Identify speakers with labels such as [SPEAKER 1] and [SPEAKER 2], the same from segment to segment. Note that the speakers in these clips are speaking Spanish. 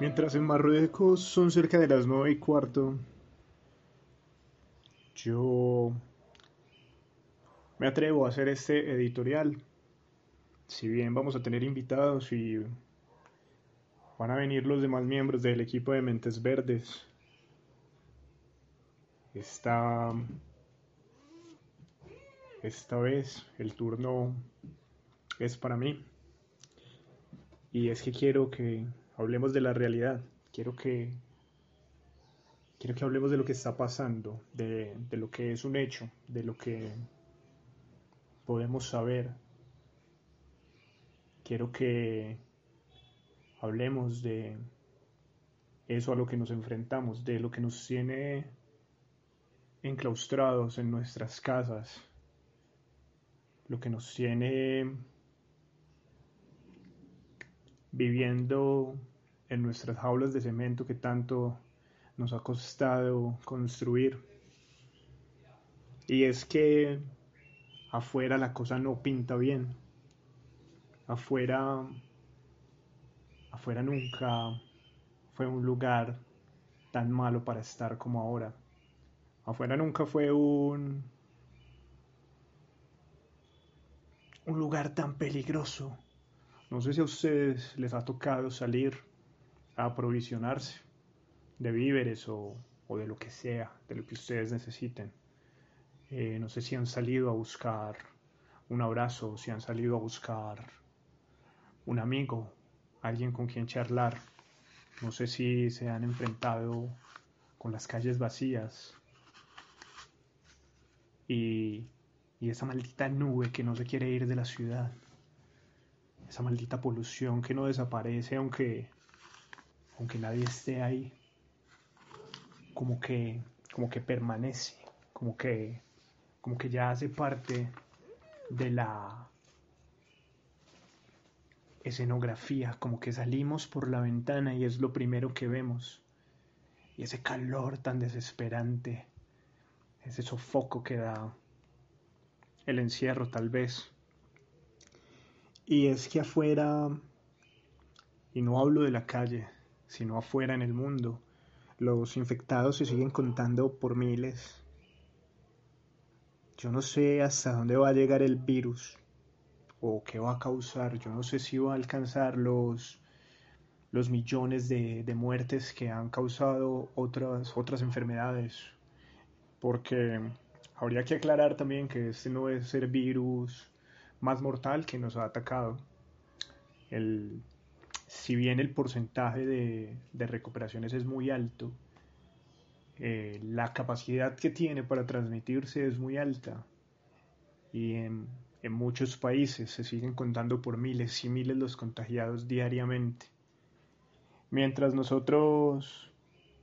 [SPEAKER 1] Mientras en Marruecos son cerca de las nueve y cuarto, yo me atrevo a hacer este editorial. Si bien vamos a tener invitados y van a venir los demás miembros del equipo de Mentes Verdes, esta, esta vez el turno es para mí. Y es que quiero que hablemos de la realidad. Quiero que quiero que hablemos de lo que está pasando, de, de lo que es un hecho, de lo que podemos saber. Quiero que hablemos de eso a lo que nos enfrentamos, de lo que nos tiene enclaustrados en nuestras casas, lo que nos tiene viviendo en nuestras jaulas de cemento que tanto nos ha costado construir. Y es que afuera la cosa no pinta bien. Afuera afuera nunca fue un lugar tan malo para estar como ahora. Afuera nunca fue un un lugar tan peligroso no sé si a ustedes les ha tocado salir aprovisionarse de víveres o, de lo que sea, de lo que ustedes necesiten. Eh, no sé si han salido a buscar un abrazo, si han salido a buscar un amigo, alguien con quien charlar. No sé si se han enfrentado con las calles vacías y, y esa maldita nube que no se quiere ir de la ciudad esa maldita polución que no desaparece aunque, aunque nadie esté ahí, como que, como que permanece, como que, como que ya hace parte de la escenografía, como que salimos por la ventana y es lo primero que vemos. Y ese calor tan desesperante, ese sofoco que da el encierro tal vez. Y es que afuera, y no hablo de la calle, sino afuera en el mundo, los infectados se siguen contando por miles. Yo no sé hasta dónde va a llegar el virus o qué va a causar. Yo no sé si va a alcanzar los, los millones de, de muertes que han causado otras, otras enfermedades. Porque habría que aclarar también que este no es el virus más mortal que nos ha atacado. El, si bien el porcentaje de, recuperaciones es muy alto, eh, la capacidad que tiene para transmitirse es muy alta. Y en, en muchos países se siguen contando por miles y miles los contagiados diariamente. Mientras nosotros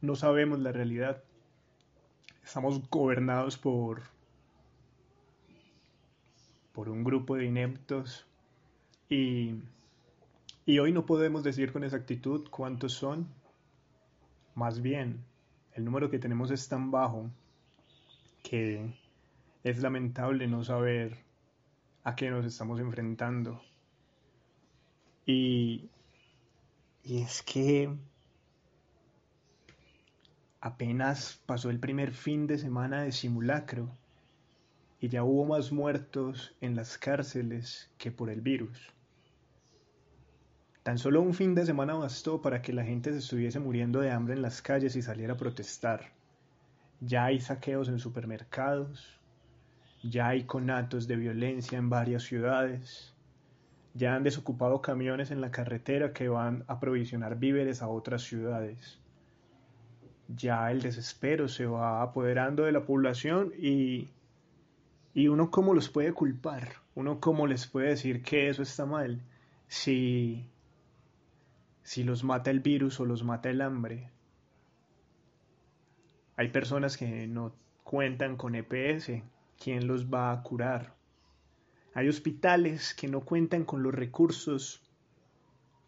[SPEAKER 1] no sabemos la realidad, estamos gobernados por por un grupo de ineptos y, y hoy no podemos decir con exactitud cuántos son. Más bien, el número que tenemos es tan bajo que es lamentable no saber a qué nos estamos enfrentando. Y, y es que apenas pasó el primer fin de semana de simulacro y ya hubo más muertos en las cárceles que por el virus. Tan solo un fin de semana bastó para que la gente se estuviese muriendo de hambre en las calles y saliera a protestar. Ya hay saqueos en supermercados, ya hay conatos de violencia en varias ciudades, ya han desocupado camiones en la carretera que van a provisionar víveres a otras ciudades. Ya el desespero se va apoderando de la población y y uno cómo los puede culpar, uno cómo les puede decir que eso está mal, si, si los mata el virus o los mata el hambre. Hay personas que no cuentan con EPS, ¿quién los va a curar? Hay hospitales que no cuentan con los recursos,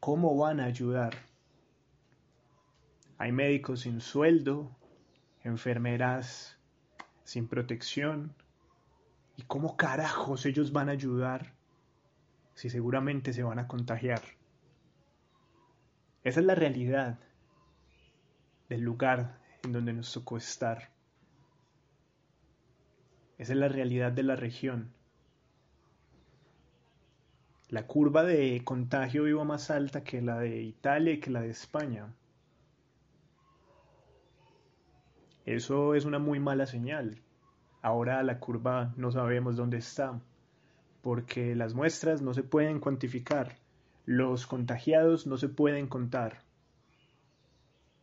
[SPEAKER 1] ¿cómo van a ayudar? Hay médicos sin sueldo, enfermeras sin protección, ¿Y cómo carajos ellos van a ayudar si seguramente se van a contagiar? Esa es la realidad del lugar en donde nos tocó estar. Esa es la realidad de la región. La curva de contagio iba más alta que la de Italia y que la de España. Eso es una muy mala señal. Ahora la curva no sabemos dónde está, porque las muestras no se pueden cuantificar, los contagiados no se pueden contar.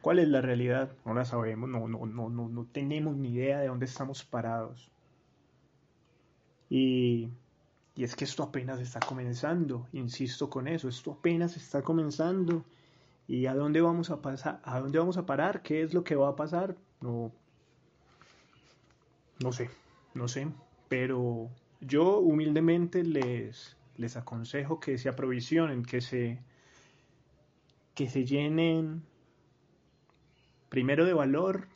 [SPEAKER 1] ¿Cuál es la realidad? No la sabemos, no, no, no, no, tenemos ni idea de dónde estamos parados. Y, y es que esto apenas está comenzando, insisto con eso, esto apenas está comenzando. ¿Y a dónde vamos a pasar? ¿A dónde vamos a parar? ¿Qué es lo que va a pasar? No, no sé, no sé, pero yo humildemente les, les aconsejo que se aprovisionen, que se, que se llenen primero de valor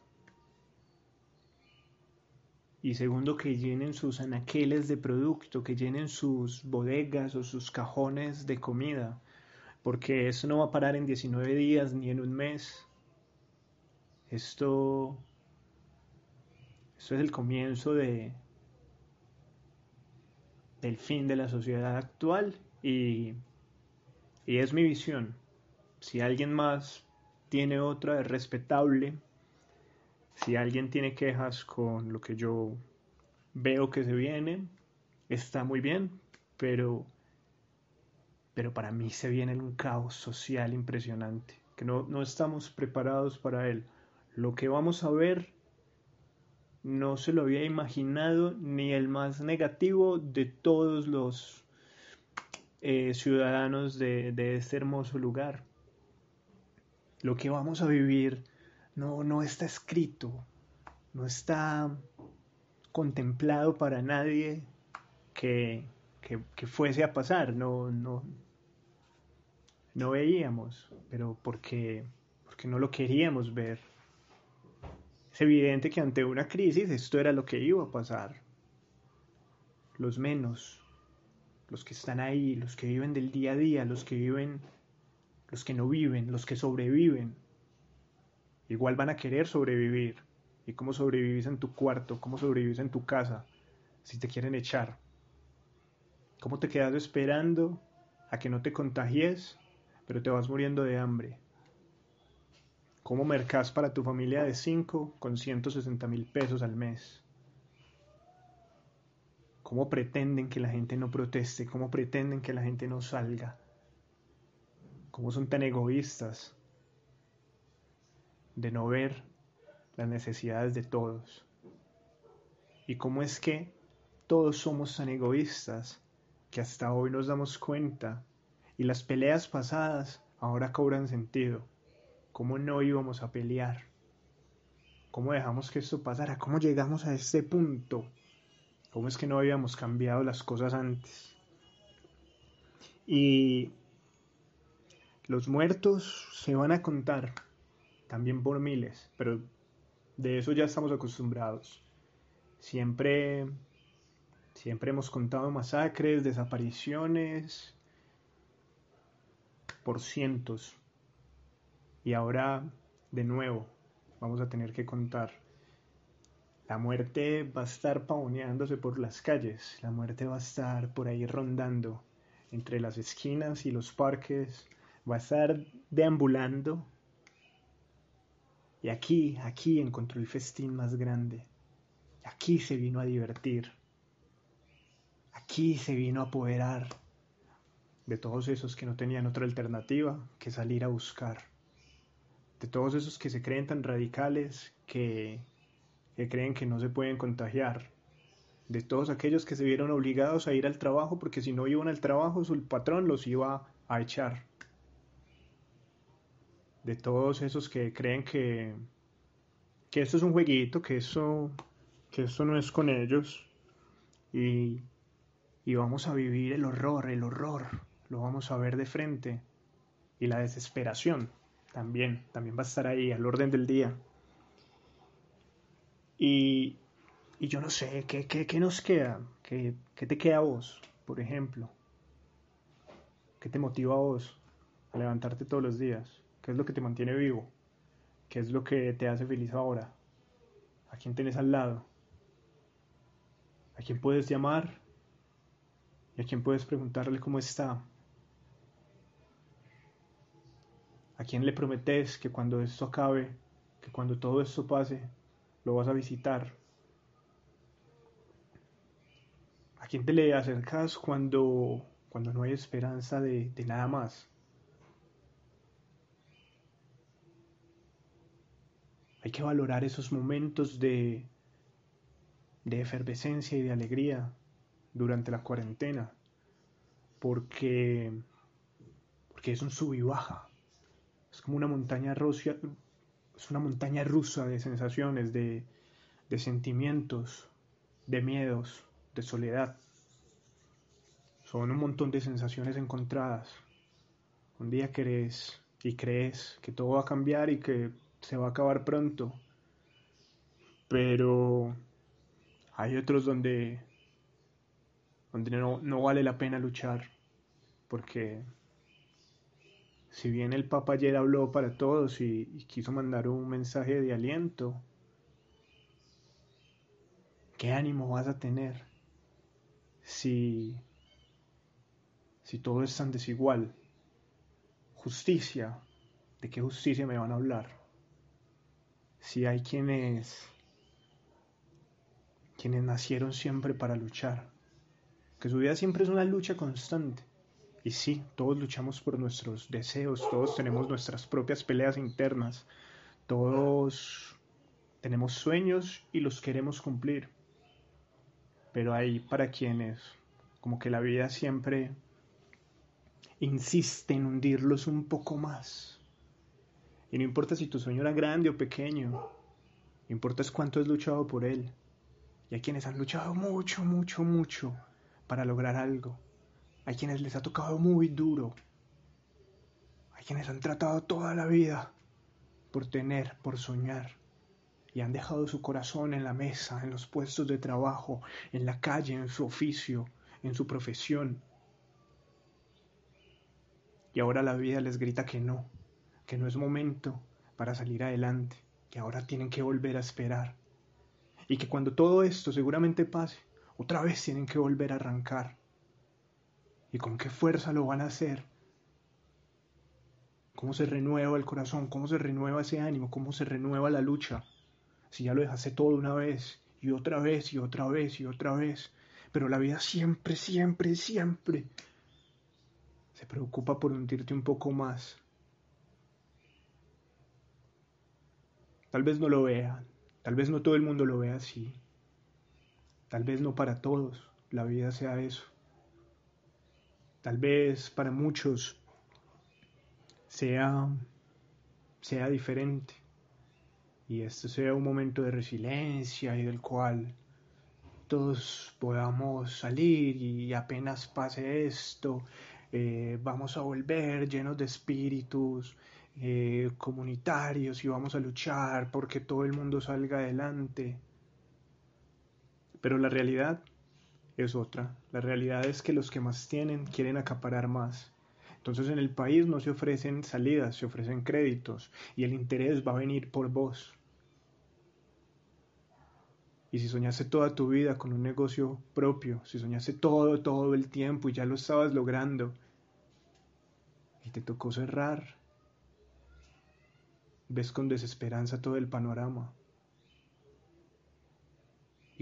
[SPEAKER 1] y segundo que llenen sus anaqueles de producto, que llenen sus bodegas o sus cajones de comida, porque eso no va a parar en 19 días ni en un mes. Esto, esto es el comienzo de, del fin de la sociedad actual y, y es mi visión. Si alguien más tiene otra, es respetable. Si alguien tiene quejas con lo que yo veo que se viene, está muy bien, pero, pero para mí se viene un caos social impresionante, que no, no estamos preparados para él. Lo que vamos a ver no se lo había imaginado ni el más negativo de todos los eh, ciudadanos de, este hermoso lugar. Lo que vamos a vivir no, no está escrito, no está contemplado para nadie que, que, que fuese a pasar, no, no, no veíamos, pero porque, porque no lo queríamos ver. Es evidente que ante una crisis esto era lo que iba a pasar. Los menos, los que están ahí, los que viven del día a día, los que viven, los que no viven, los que sobreviven, igual van a querer sobrevivir. ¿Y cómo sobrevivís en tu cuarto? ¿Cómo sobrevivís en tu casa? Si te quieren echar. ¿Cómo te quedas esperando a que no te contagies, pero te vas muriendo de hambre? ¿Cómo mercas para tu familia de 5 con 160 mil pesos al mes? ¿Cómo pretenden que la gente no proteste? ¿Cómo pretenden que la gente no salga? ¿Cómo son tan egoístas de no ver las necesidades de todos? ¿Y cómo es que todos somos tan egoístas que hasta hoy nos damos cuenta y las peleas pasadas ahora cobran sentido? ¿Cómo no íbamos a pelear? ¿Cómo dejamos que esto pasara? ¿Cómo llegamos a este punto? ¿Cómo es que no habíamos cambiado las cosas antes? Y los muertos se van a contar también por miles, pero de eso ya estamos acostumbrados. Siempre, siempre hemos contado masacres, desapariciones por cientos. Y ahora, de nuevo, vamos a tener que contar. La muerte va a estar pavoneándose por las calles, la muerte va a estar por ahí rondando entre las esquinas y los parques, va a estar deambulando. Y aquí, aquí encontró el festín más grande. Aquí se vino a divertir. Aquí se vino a apoderar de todos esos que no tenían otra alternativa que salir a buscar de todos esos que se creen tan radicales que, que creen que no se pueden contagiar, de todos aquellos que se vieron obligados a ir al trabajo porque si no iban al trabajo su patrón los iba a echar, de todos esos que creen que, que esto es un jueguito, que eso, que esto no es con ellos y, y vamos a vivir el horror, el horror, lo vamos a ver de frente y la desesperación también, también va a estar ahí al orden del día. Y, y yo no sé, ¿qué, qué, qué nos queda? ¿Qué, ¿Qué, te queda a vos, por ejemplo? ¿Qué te motiva a vos a levantarte todos los días? ¿Qué es lo que te mantiene vivo? ¿Qué es lo que te hace feliz ahora? ¿A quién tenés al lado? ¿A quién puedes llamar? ¿Y a quién puedes preguntarle cómo está? ¿A quién le prometes que cuando esto acabe, que cuando todo esto pase, lo vas a visitar? ¿A quién te le acercas cuando, cuando no hay esperanza de, de nada más? Hay que valorar esos momentos de, de efervescencia y de alegría durante la cuarentena, porque, porque es un sub y baja, es como una montaña rusa, es una montaña rusa de sensaciones, de, de sentimientos, de miedos, de soledad. Son un montón de sensaciones encontradas. Un día crees y crees que todo va a cambiar y que se va a acabar pronto. Pero hay otros donde, donde no, no vale la pena luchar. Porque si bien el Papa ayer habló para todos y, quiso mandar un mensaje de aliento, ¿qué ánimo vas a tener si, si todo es tan desigual? Justicia, ¿de qué justicia me van a hablar? si hay quienes quienes nacieron siempre para luchar, que su vida siempre es una lucha constante. Y sí, todos luchamos por nuestros deseos, todos tenemos nuestras propias peleas internas, todos tenemos sueños y los queremos cumplir. Pero hay para quienes como que la vida siempre insiste en hundirlos un poco más y no importa si tu sueño era grande o pequeño, lo importa es cuánto has luchado por él. Y hay quienes han luchado mucho, mucho, mucho para lograr algo. Hay quienes les ha tocado muy duro. Hay quienes han tratado toda la vida por tener, por soñar. Y han dejado su corazón en la mesa, en los puestos de trabajo, en la calle, en su oficio, en su profesión. Y ahora la vida les grita que no, que no es momento para salir adelante, que ahora tienen que volver a esperar y que cuando todo esto seguramente pase, otra vez tienen que volver a arrancar. ¿Y con qué fuerza lo van a hacer? ¿Cómo se renueva el corazón? ¿Cómo se renueva ese ánimo? ¿Cómo se renueva la lucha? Si ya lo dejaste todo una vez y otra vez y otra vez y otra vez, pero la vida siempre, siempre, siempre se preocupa por hundirte un poco más Tal vez no lo vean, tal vez no todo el mundo lo vea así, tal vez no para todos la vida sea eso, tal vez para muchos sea, sea diferente y este sea un momento de resiliencia y del cual todos podamos salir y apenas pase esto, eh, vamos a volver llenos de espíritus, eh, comunitarios y vamos a luchar porque todo el mundo salga adelante. Pero la realidad es otra. La realidad es que los que más tienen quieren acaparar más. Entonces en el país no se ofrecen salidas, se ofrecen créditos y el interés va a venir por vos. Y si soñaste toda tu vida con un negocio propio, si soñaste todo, todo el tiempo y ya lo estabas logrando y te tocó cerrar, ves con desesperanza todo el panorama.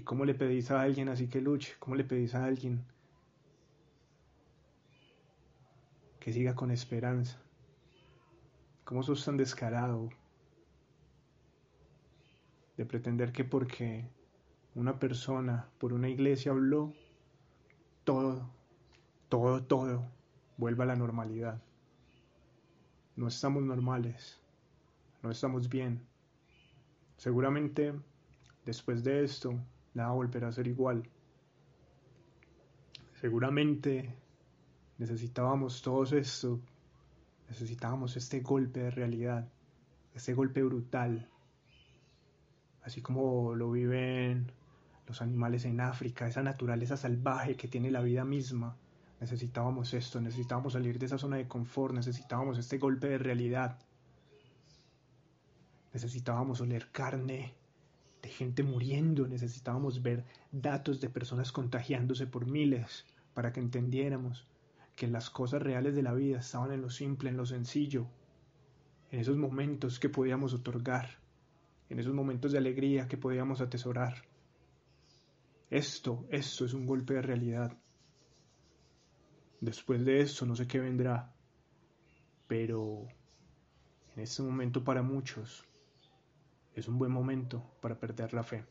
[SPEAKER 1] ¿Y cómo le pedís a alguien así que luche? ¿Cómo le pedís a alguien que siga con esperanza? ¿Cómo sos tan descarado de pretender que porque una persona por una iglesia habló, todo, todo, todo vuelva a la normalidad? No estamos normales no estamos bien. Seguramente después de esto nada volverá a ser igual. Seguramente necesitábamos todos esto, necesitábamos este golpe de realidad, este golpe brutal, así como lo viven los animales en África, esa naturaleza salvaje que tiene la vida misma. Necesitábamos esto, necesitábamos salir de esa zona de confort, necesitábamos este golpe de realidad necesitábamos oler carne de gente muriendo, necesitábamos ver datos de personas contagiándose por miles para que entendiéramos que las cosas reales de la vida estaban en lo simple, en lo sencillo, en esos momentos que podíamos otorgar, en esos momentos de alegría que podíamos atesorar. Esto, esto es un golpe de realidad. Después de esto no sé qué vendrá, pero en este momento para muchos es un buen momento para perder la fe.